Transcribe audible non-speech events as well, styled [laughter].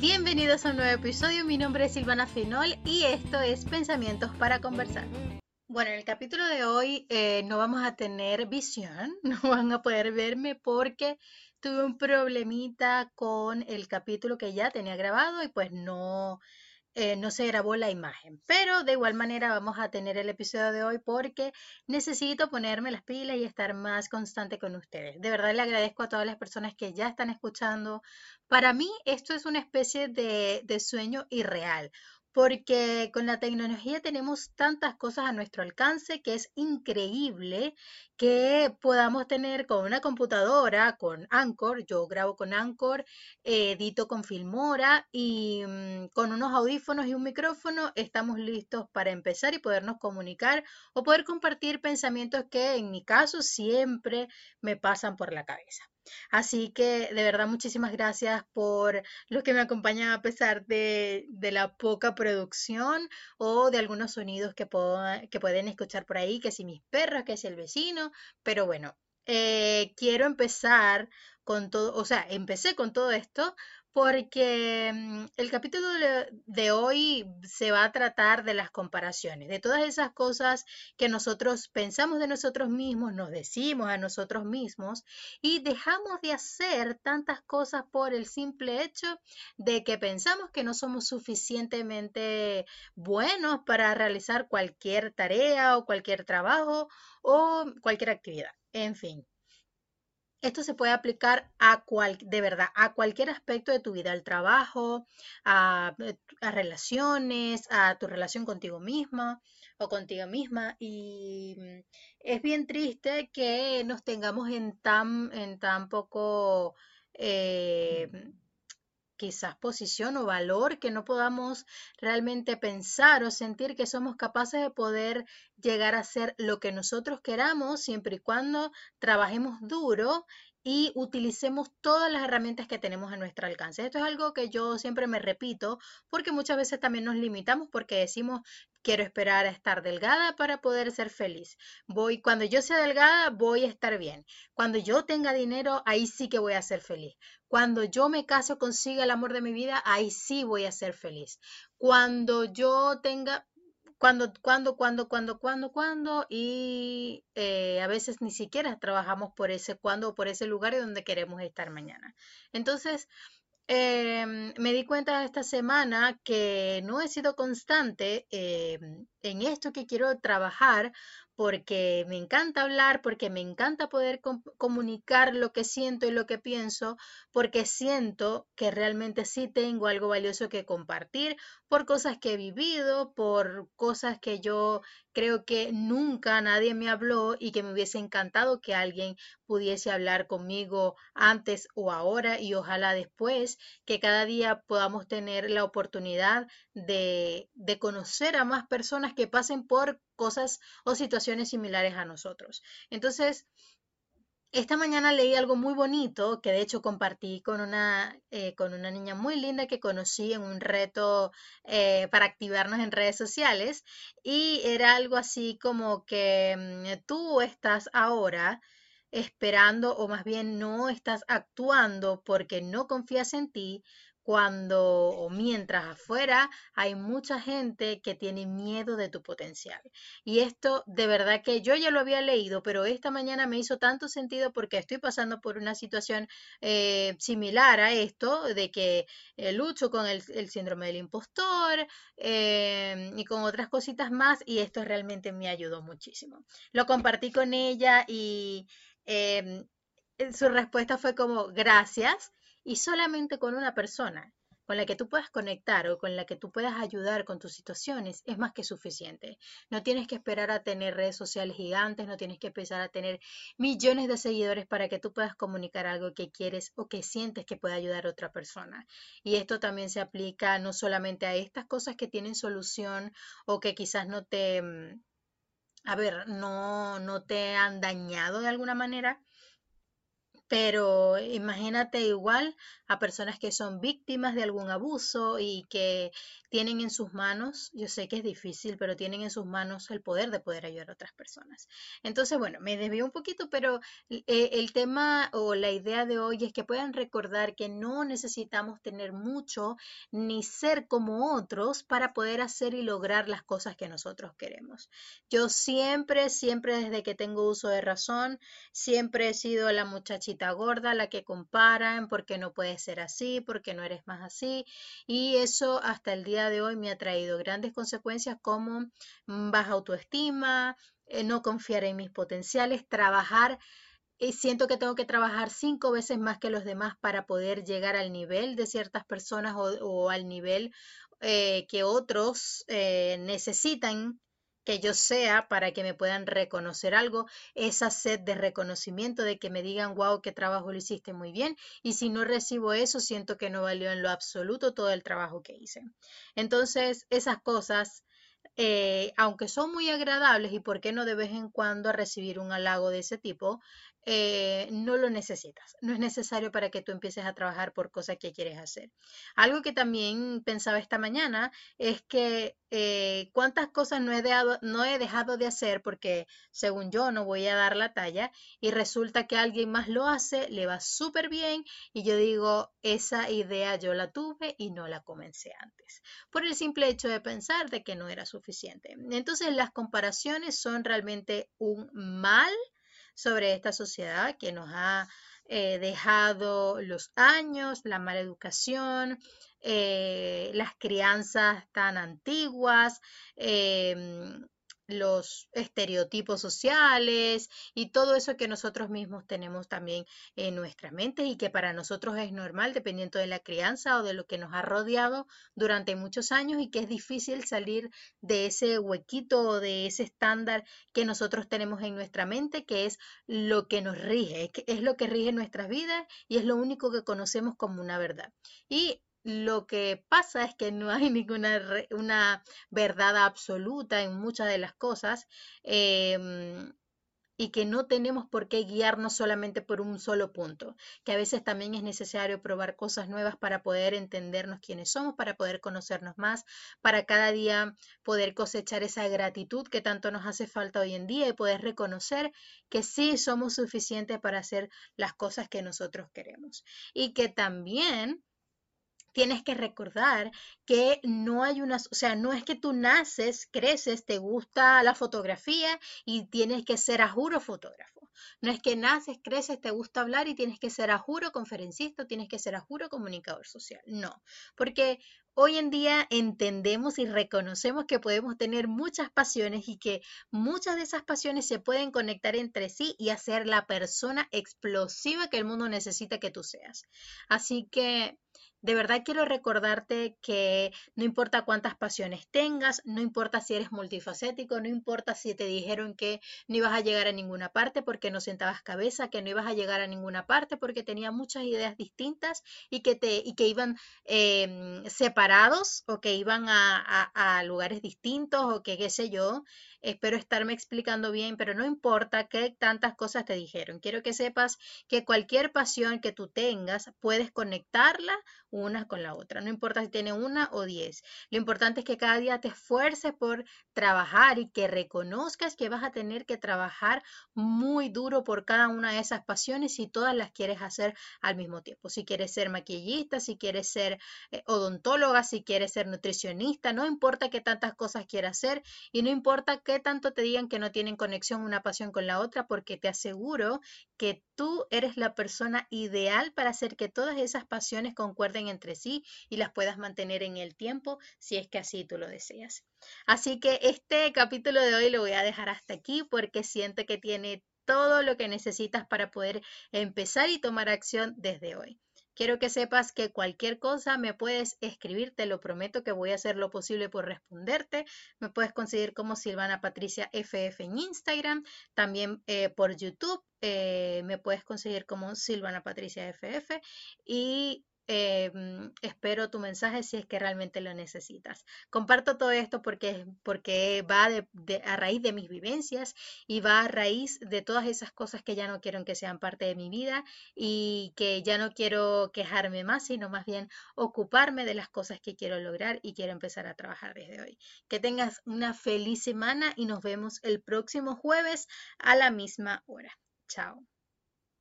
Bienvenidos a un nuevo episodio, mi nombre es Silvana Finol y esto es Pensamientos para Conversar. Bueno, en el capítulo de hoy eh, no vamos a tener visión, [laughs] no van a poder verme porque tuve un problemita con el capítulo que ya tenía grabado y pues no, eh, no se grabó la imagen. Pero de igual manera vamos a tener el episodio de hoy porque necesito ponerme las pilas y estar más constante con ustedes. De verdad le agradezco a todas las personas que ya están escuchando. Para mí esto es una especie de, de sueño irreal porque con la tecnología tenemos tantas cosas a nuestro alcance que es increíble que podamos tener con una computadora, con Anchor, yo grabo con Anchor, edito con Filmora y mm, con unos audífonos y un micrófono estamos listos para empezar y podernos comunicar o poder compartir pensamientos que en mi caso siempre me pasan por la cabeza. Así que de verdad muchísimas gracias por los que me acompañan a pesar de, la poca producción o de algunos sonidos que, que pueden escuchar por ahí, que si mis perros, que si el vecino, pero bueno, eh, quiero empezar con todo, o sea, empecé con todo esto porque mm, el capítulo de hoy se va a tratar de las comparaciones, de todas esas cosas que nosotros pensamos de nosotros mismos, nos decimos a nosotros mismos y dejamos de hacer tantas cosas por el simple hecho de que pensamos que no somos suficientemente buenos para realizar cualquier tarea o cualquier trabajo o cualquier actividad. En fin, esto se puede aplicar a cual, de verdad, a cualquier aspecto de tu vida, al trabajo, a, eh, a relaciones, a tu relación contigo misma o contigo misma. Y mm, es bien triste que nos tengamos en tan, en tan poco eh, quizás posición o valor que no podamos realmente pensar o sentir que somos capaces de poder llegar a ser lo que nosotros queramos siempre y cuando trabajemos duro y utilicemos todas las herramientas que tenemos a nuestro alcance. Esto es algo que yo siempre me repito porque muchas veces también nos limitamos porque decimos quiero esperar a estar delgada para poder ser feliz. Voy cuando yo sea delgada voy a estar bien. Cuando yo tenga dinero ahí sí que voy a ser feliz. Cuando yo me case o consiga el amor de mi vida ahí sí voy a ser feliz. Cuando yo tenga cuando, cuando, cuando, cuando, cuando, cuando, y eh, a veces ni siquiera trabajamos por ese cuando o por ese lugar donde queremos estar mañana. Entonces, em, me di cuenta esta semana que no he sido constante em, en esto que quiero trabajar porque me encanta hablar, porque me encanta poder comunicar lo que siento y lo que pienso, porque siento que realmente sí tengo algo valioso que compartir por cosas que he vivido, por cosas que yo creo que nunca nadie me habló y que me hubiese encantado que alguien pudiese hablar conmigo antes o ahora y ojalá después, que cada día podamos tener la oportunidad de, de conocer a más personas que pasen por cosas o situaciones similares a nosotros. Entonces, esta mañana leí algo muy bonito que de hecho compartí con una, eh, con una niña muy linda que conocí en un reto eh, para activarnos en redes sociales y era algo así como que mm, tú estás ahora esperando o más bien no estás actuando porque no confías en ti, cuando o mientras afuera hay mucha gente que tiene miedo de tu potencial. Y esto de verdad que yo ya lo había leído, pero esta mañana me hizo tanto sentido porque estoy pasando por una situación eh, similar a esto, de que eh, lucho con el, síndrome del impostor eh, y con otras cositas más, y esto realmente me ayudó muchísimo. Lo compartí con ella y em, su respuesta fue como gracias y solamente con una persona con la que tú puedas conectar o con la que tú puedas ayudar con tus situaciones es más que suficiente. No tienes que esperar a tener redes sociales gigantes, no tienes que empezar a tener millones de seguidores para que tú puedas comunicar algo que quieres o que sientes que puede ayudar a otra persona. Y esto también se aplica no solamente a estas cosas que tienen solución o que quizás no te, mm, a ver, no, no te han dañado de alguna manera, Pero imagínate igual a personas que son víctimas de algún abuso y que tienen en sus manos, yo sé que es difícil, pero tienen en sus manos el poder de poder ayudar a otras personas. Entonces, bueno, me desvío un poquito, pero eh, el tema o la idea de hoy es que puedan recordar que no necesitamos tener mucho ni ser como otros para poder hacer y lograr las cosas que nosotros queremos. Yo siempre, siempre desde que tengo uso de razón, siempre he sido la muchachita gorda, la que comparan, porque no puedes ser así, porque no eres más así, y eso hasta el día de hoy me ha traído grandes consecuencias como mm, baja autoestima, eh, no confiar en mis potenciales, trabajar y siento que tengo que trabajar cinco veces más que los demás para poder llegar al nivel de ciertas personas o, al nivel eh, que otros eh, necesitan que yo sea para que me puedan reconocer algo, esa sed de reconocimiento, de que me digan, wow, qué trabajo lo hiciste muy bien, y si no recibo eso, siento que no valió en lo absoluto todo el trabajo que hice. Entonces, esas cosas eh, aunque son muy agradables y por qué no de vez en cuando recibir un halago de ese tipo, eh, no lo necesitas. No es necesario para que tú empieces a trabajar por cosas que quieres hacer. Algo que también pensaba esta mañana es que eh, cuántas cosas no he, dejado, no he dejado de hacer porque según yo no voy a dar la talla y resulta que alguien más lo hace, le va súper bien y yo digo, esa idea yo la tuve y no la comencé antes. Por el simple hecho de pensar de que no era suficiente. Entonces las comparaciones son realmente un mal sobre esta sociedad que nos ha eh, dejado los años, la mala educación, eh, las crianzas tan antiguas, em, los estereotipos sociales y todo eso que nosotros mismos tenemos también en nuestra mente y que para nosotros es normal dependiendo de la crianza o de lo que nos ha rodeado durante muchos años y que es difícil salir de ese huequito o de ese estándar que nosotros tenemos en nuestra mente que es lo que nos rige, es lo que rige nuestras vidas y es lo único que conocemos como una verdad. Y lo que pasa es que no hay ninguna una verdad absoluta en muchas de las cosas em, y que no tenemos por qué guiarnos solamente por un solo punto, que a veces también es necesario probar cosas nuevas para poder entendernos quiénes somos, para poder conocernos más, para cada día poder cosechar esa gratitud que tanto nos hace falta hoy en día y poder reconocer que sí somos suficientes para hacer las cosas que nosotros queremos. Y que también tienes que recordar que no hay una, o sea, no es que tú naces, creces, te gusta la fotografía y tienes que ser a juro fotógrafo. No es que naces, creces, te gusta hablar y tienes que ser a juro conferencista, tienes que ser a juro comunicador social. No, porque hoy en día entendemos y reconocemos que podemos tener muchas pasiones y que muchas de esas pasiones se pueden conectar entre sí y hacer la persona explosiva que el mundo necesita que tú seas. Así que de verdad quiero recordarte que no importa cuántas pasiones tengas, no importa si eres multifacético, no importa si te dijeron que no ibas a llegar a ninguna parte porque no sentabas cabeza, que no ibas a llegar a ninguna parte porque tenía muchas ideas distintas y que, te, y que iban em, separados o que iban a, a lugares distintos o que qué sé yo. Espero estarme explicando bien, pero no importa qué tantas cosas te dijeron. Quiero que sepas que cualquier pasión que tú tengas, puedes conectarla una con la otra. No importa si tiene una o diez. Lo importante es que cada día te esfuerces por trabajar y que reconozcas que vas a tener que trabajar muy duro por cada una de esas pasiones si todas las quieres hacer al mismo tiempo. Si quieres ser maquillista, si quieres ser eh, odontóloga, si quieres ser nutricionista, no importa qué tantas cosas quieras hacer y no importa qué tanto te digan que no tienen conexión una pasión con la otra, porque te aseguro que tú eres la persona ideal para hacer que todas esas pasiones concuerden entre sí y las puedas mantener en el tiempo si es que así tú lo deseas. Así que este capítulo de hoy lo voy a dejar hasta aquí porque siento que tiene todo lo que necesitas para poder empezar y tomar acción desde hoy. Quiero que sepas que cualquier cosa me puedes escribir, te lo prometo que voy a hacer lo posible por responderte. Me puedes conseguir como Silvana Patricia FF en Instagram, también eh, por YouTube eh, me puedes conseguir como Silvana Patricia FF y em, espero tu mensaje si es que realmente lo necesitas. Comparto todo esto porque, porque va a raíz de mis vivencias y va a raíz de todas esas cosas que ya no quiero que sean parte de mi vida y que ya no quiero quejarme más, sino más bien ocuparme de las cosas que quiero lograr y quiero empezar a trabajar desde hoy. Que tengas una feliz semana y nos vemos el próximo jueves a la misma hora. Chao.